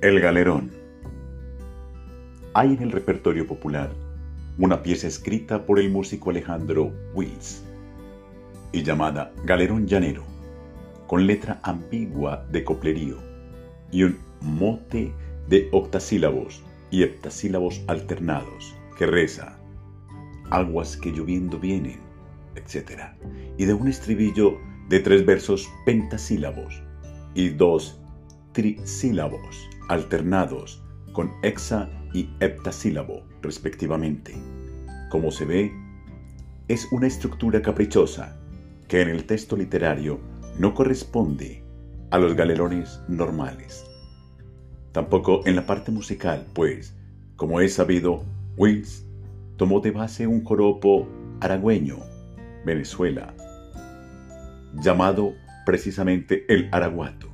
El galerón. Hay en el repertorio popular una pieza escrita por el músico Alejandro Wills y llamada Galerón Llanero, con letra ambigua de coplerío y un mote de octasílabos y heptasílabos alternados que reza aguas que lloviendo vienen, etc. Y de un estribillo de tres versos pentasílabos y dos trisílabos alternados con hexa y heptasílabo respectivamente. Como se ve, es una estructura caprichosa que en el texto literario no corresponde a los galerones normales. Tampoco en la parte musical, pues, como es sabido, Wills tomó de base un joropo aragüeño, Venezuela, llamado precisamente el araguato,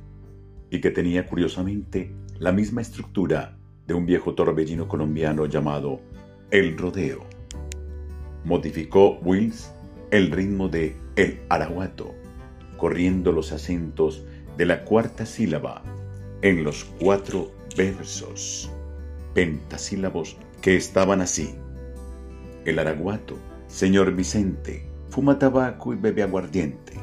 y que tenía curiosamente la misma estructura de un viejo torbellino colombiano llamado el rodeo. Modificó Wills el ritmo de el araguato, corriendo los acentos de la cuarta sílaba en los cuatro versos pentasílabos que estaban así. El araguato, señor Vicente, fuma tabaco y bebe aguardiente.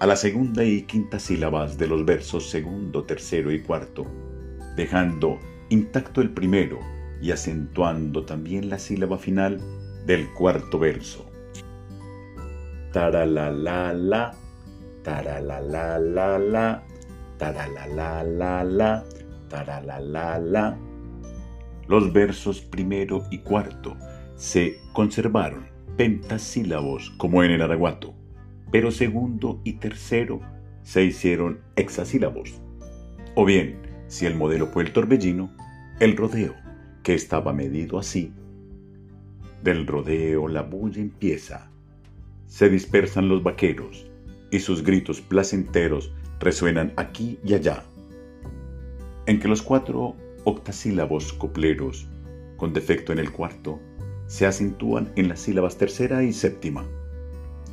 A la segunda y quinta sílabas de los versos segundo, tercero y cuarto, dejando intacto el primero y acentuando también la sílaba final del cuarto verso. Taralalala, taralalala, taralalala, taralalala. Los versos primero y cuarto se conservaron pentasílabos como en el araguato, pero segundo y tercero se hicieron hexasílabos. O bien, si el modelo fue el torbellino, el rodeo, que estaba medido así. Del rodeo la bulla empieza. Se dispersan los vaqueros y sus gritos placenteros resuenan aquí y allá. En que los cuatro octasílabos copleros, con defecto en el cuarto, se acentúan en las sílabas tercera y séptima.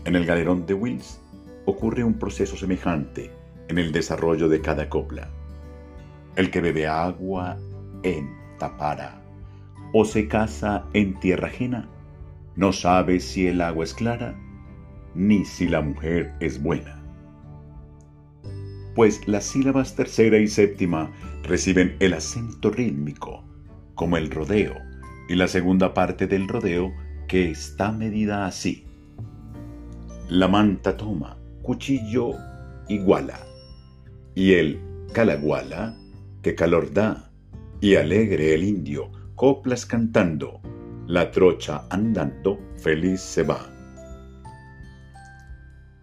En el galerón de Wills ocurre un proceso semejante en el desarrollo de cada copla. El que bebe agua en tapara o se casa en tierra ajena, no sabe si el agua es clara ni si la mujer es buena. Pues las sílabas tercera y séptima reciben el acento rítmico, como el rodeo, y la segunda parte del rodeo que está medida así. La manta toma, cuchillo iguala, y el calaguala que calor da, y alegre el indio, coplas cantando, la trocha andando, feliz se va.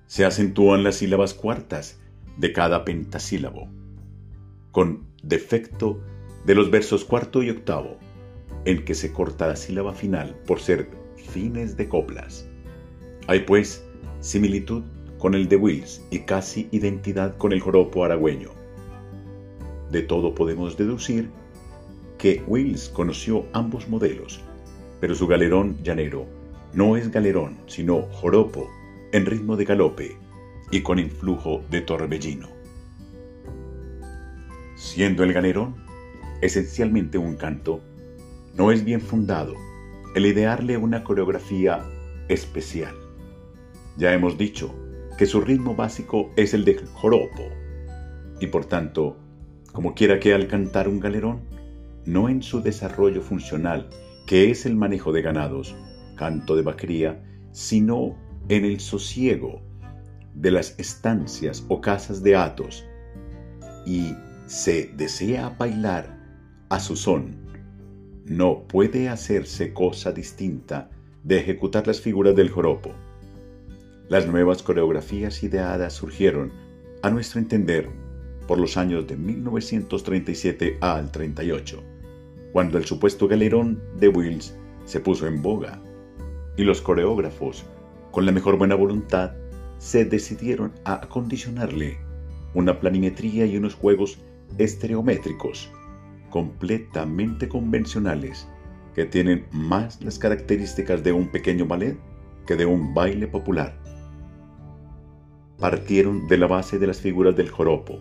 Se acentúan las sílabas cuartas de cada pentasílabo, con defecto de los versos cuarto y octavo, en que se corta la sílaba final por ser fines de coplas. Hay pues similitud con el de Wills y casi identidad con el joropo aragüeño. De todo podemos deducir que Wills conoció ambos modelos, pero su galerón llanero no es galerón, sino joropo en ritmo de galope y con influjo de torbellino. Siendo el galerón esencialmente un canto, no es bien fundado el idearle una coreografía especial. Ya hemos dicho que su ritmo básico es el de joropo y por tanto como quiera que al cantar un galerón, no en su desarrollo funcional, que es el manejo de ganados, canto de vaquería, sino en el sosiego de las estancias o casas de atos, y se desea bailar a su son, no puede hacerse cosa distinta de ejecutar las figuras del joropo. Las nuevas coreografías ideadas surgieron, a nuestro entender, por los años de 1937 al 38, cuando el supuesto galerón de Wills se puso en boga y los coreógrafos, con la mejor buena voluntad, se decidieron a acondicionarle una planimetría y unos juegos estereométricos completamente convencionales que tienen más las características de un pequeño ballet que de un baile popular. Partieron de la base de las figuras del joropo,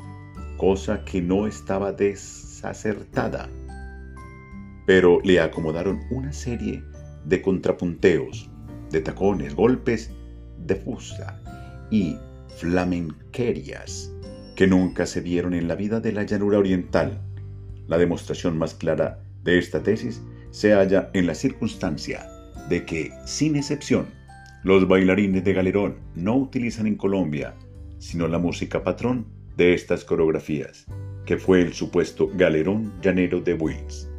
cosa que no estaba desacertada. Pero le acomodaron una serie de contrapunteos, de tacones, golpes de fusta y flamenquerias que nunca se vieron en la vida de la llanura oriental. La demostración más clara de esta tesis se halla en la circunstancia de que, sin excepción, los bailarines de galerón no utilizan en Colombia sino la música patrón de estas coreografías, que fue el supuesto galerón llanero de Wills.